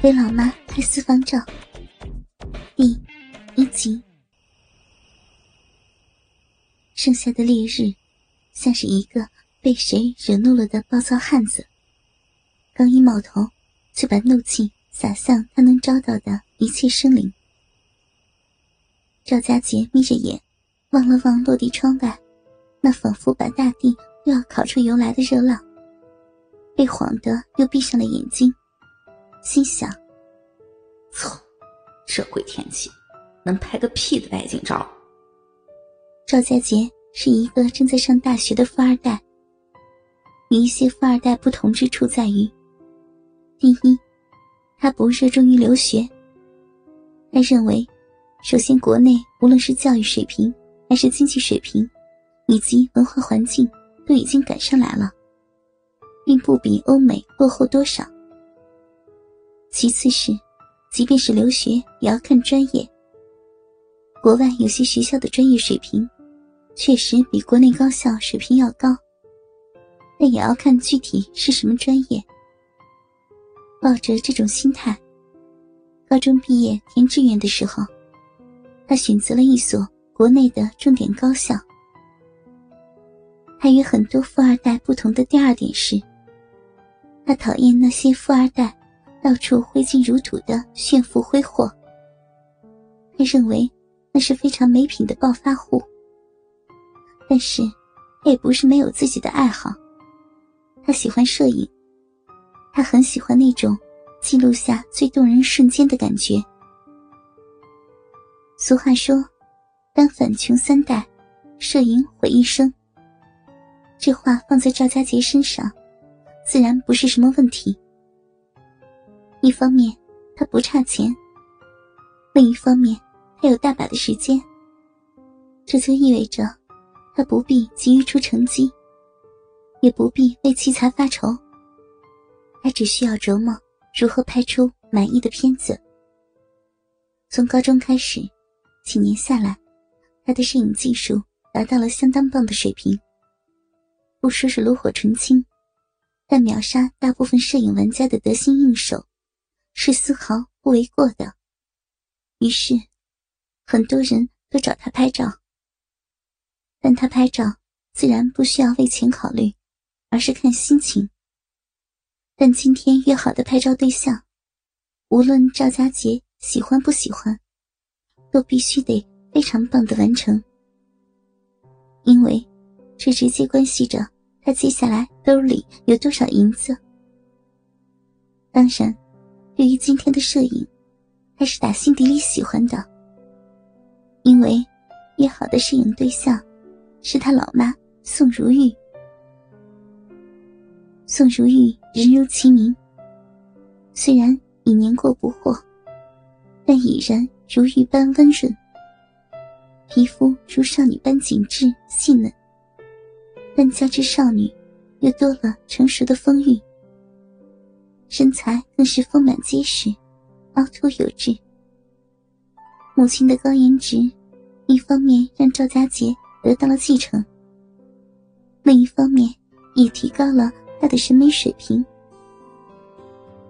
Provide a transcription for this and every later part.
给老妈拍私房照，第一集。剩下的烈日，像是一个被谁惹怒了的暴躁汉子。刚一冒头，就把怒气洒向他能招到的一切生灵。赵家杰眯着眼，望了望落地窗外，那仿佛把大地又要烤出油来的热浪，被晃得又闭上了眼睛。心想：“操，这鬼天气，能拍个屁的外景照！”赵家杰是一个正在上大学的富二代。与一些富二代不同之处在于，第一，他不热衷于留学。他认为，首先国内无论是教育水平，还是经济水平，以及文化环境，都已经赶上来了，并不比欧美落后多少。其次是，即便是留学，也要看专业。国外有些学校的专业水平，确实比国内高校水平要高，但也要看具体是什么专业。抱着这种心态，高中毕业填志愿的时候，他选择了一所国内的重点高校。他与很多富二代不同的第二点是，他讨厌那些富二代。到处挥金如土的炫富挥霍，他认为那是非常没品的暴发户。但是，他也不是没有自己的爱好。他喜欢摄影，他很喜欢那种记录下最动人瞬间的感觉。俗话说：“单反穷三代，摄影毁一生。”这话放在赵家杰身上，自然不是什么问题。一方面，他不差钱；另一方面，他有大把的时间。这就意味着，他不必急于出成绩，也不必为器材发愁。他只需要琢磨如何拍出满意的片子。从高中开始，几年下来，他的摄影技术达到了相当棒的水平。不说是炉火纯青，但秒杀大部分摄影玩家的得心应手。是丝毫不为过的。于是，很多人都找他拍照。但他拍照自然不需要为钱考虑，而是看心情。但今天约好的拍照对象，无论赵家杰喜欢不喜欢，都必须得非常棒的完成，因为这直接关系着他接下来兜里有多少银子。当然。对于今天的摄影，他是打心底里喜欢的，因为约好的摄影对象是他老妈宋如玉。宋如玉人如其名，虽然已年过不惑，但已然如玉般温润，皮肤如少女般紧致细嫩，但加之少女，又多了成熟的风韵。身材更是丰满结实，凹凸有致。母亲的高颜值，一方面让赵家杰得到了继承，另一方面也提高了他的审美水平。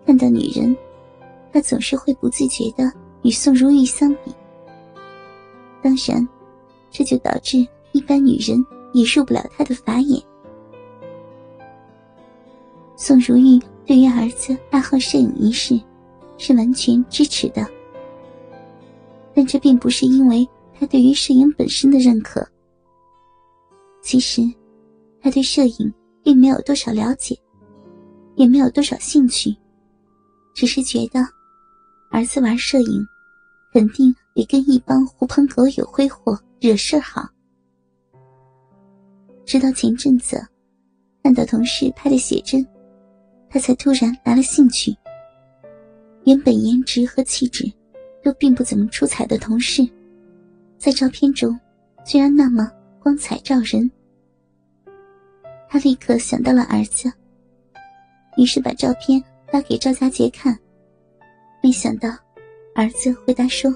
看到女人，他总是会不自觉的与宋如玉相比。当然，这就导致一般女人也入不了他的法眼。宋如玉。对于儿子爱好摄影一事，是完全支持的。但这并不是因为他对于摄影本身的认可。其实，他对摄影并没有多少了解，也没有多少兴趣，只是觉得儿子玩摄影，肯定比跟一帮狐朋狗友挥霍惹事好。直到前阵子，看到同事拍的写真。他才突然来了兴趣。原本颜值和气质都并不怎么出彩的同事，在照片中居然那么光彩照人。他立刻想到了儿子，于是把照片发给赵家杰看。没想到，儿子回答说：“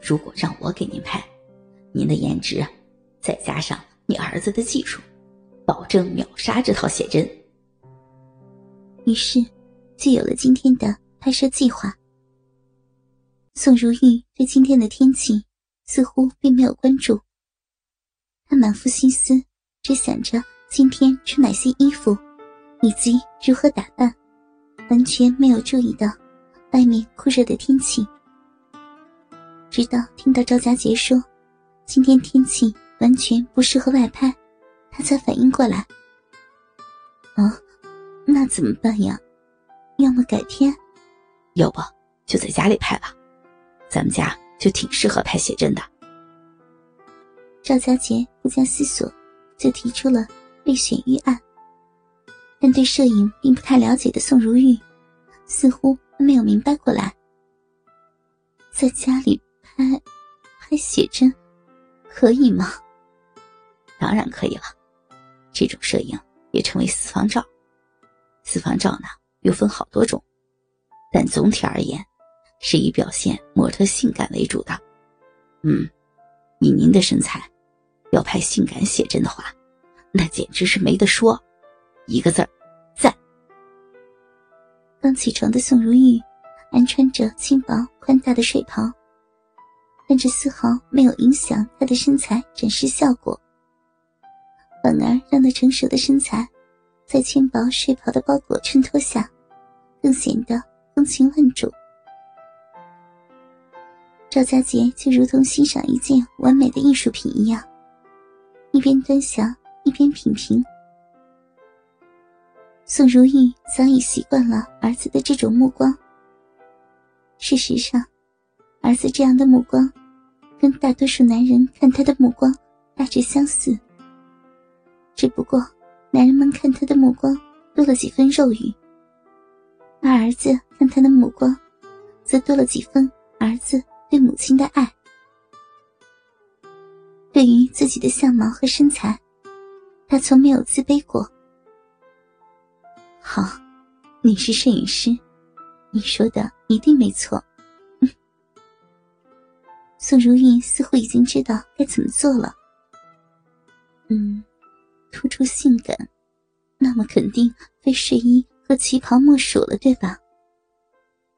如果让我给您拍，您的颜值，再加上你儿子的技术，保证秒杀这套写真。”于是，就有了今天的拍摄计划。宋如玉对今天的天气似乎并没有关注，她满腹心思只想着今天穿哪些衣服，以及如何打扮，完全没有注意到外面酷热的天气。直到听到赵佳杰说今天天气完全不适合外拍，她才反应过来。啊，那怎么办呀？要么改天，要不就在家里拍吧。咱们家就挺适合拍写真的。赵家杰不加思索，就提出了备选预案。但对摄影并不太了解的宋如玉，似乎没有明白过来。在家里拍拍写真，可以吗？当然可以了。这种摄影也称为私房照。私房照呢，又分好多种，但总体而言。是以表现模特性感为主的，嗯，以您的身材，要拍性感写真的话，那简直是没得说，一个字儿，赞。刚起床的宋如玉，安穿着轻薄宽大的睡袍，但这丝毫没有影响她的身材展示效果，反而让那成熟的身材，在轻薄睡袍的包裹衬托下，更显得风情万种。赵家杰就如同欣赏一件完美的艺术品一样，一边端详一边品评。宋如玉早已习惯了儿子的这种目光。事实上，儿子这样的目光，跟大多数男人看他的目光大致相似。只不过，男人们看他的目光多了几分肉欲，而儿子看他的目光，则多了几分儿子。对母亲的爱，对于自己的相貌和身材，他从没有自卑过。好，你是摄影师，你说的一定没错。宋如玉似乎已经知道该怎么做了。嗯，出性感，那么肯定非睡衣和旗袍莫属了，对吧？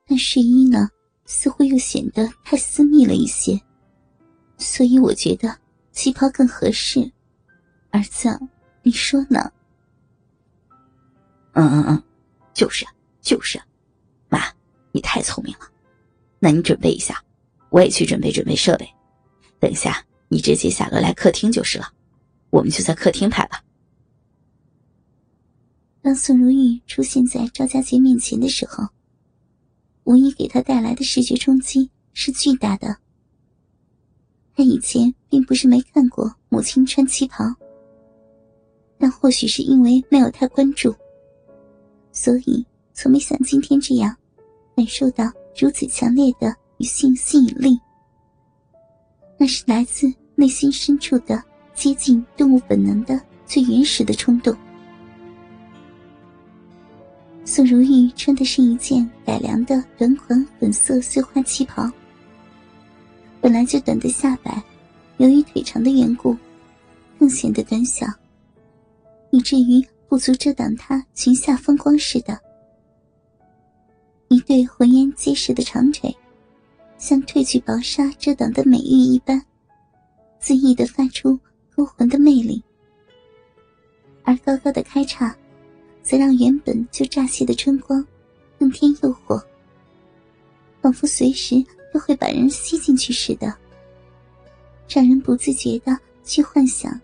但睡衣呢？似乎又显得太私密了一些，所以我觉得旗袍更合适。儿子，你说呢？嗯嗯嗯，就是就是，妈，你太聪明了。那你准备一下，我也去准备准备设备。等一下，你直接下楼来客厅就是了，我们就在客厅拍吧。当宋如玉出现在赵家杰面前的时候。无疑给他带来的视觉冲击是巨大的。他以前并不是没看过母亲穿旗袍，但或许是因为没有太关注，所以从没像今天这样感受到如此强烈的女性吸引力。那是来自内心深处的接近动物本能的最原始的冲动。宋如玉穿的是一件改良的短款粉色碎花旗袍，本来就短的下摆，由于腿长的缘故，更显得短小，以至于不足遮挡她裙下风光似的。一对浑圆结实的长腿，像褪去薄纱遮挡的美玉一般，恣意的发出勾魂的魅力，而高高的开叉。则让原本就乍泄的春光更添诱惑，仿佛随时都会把人吸进去似的，让人不自觉的去幻想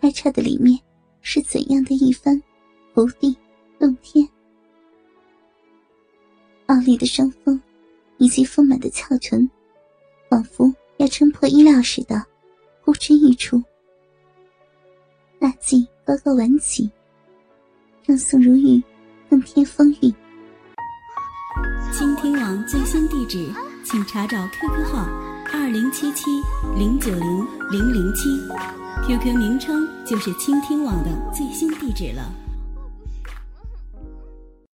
开叉的里面是怎样的一番福地洞天。傲立的双峰以及丰满的翘臀，仿佛要撑破衣料似的呼之欲出，大髻高高挽起。让宋如玉更添风雨。倾听网最新地址，请查找 QQ 号二零七七零九零零零七，QQ 名称就是倾听网的最新地址了。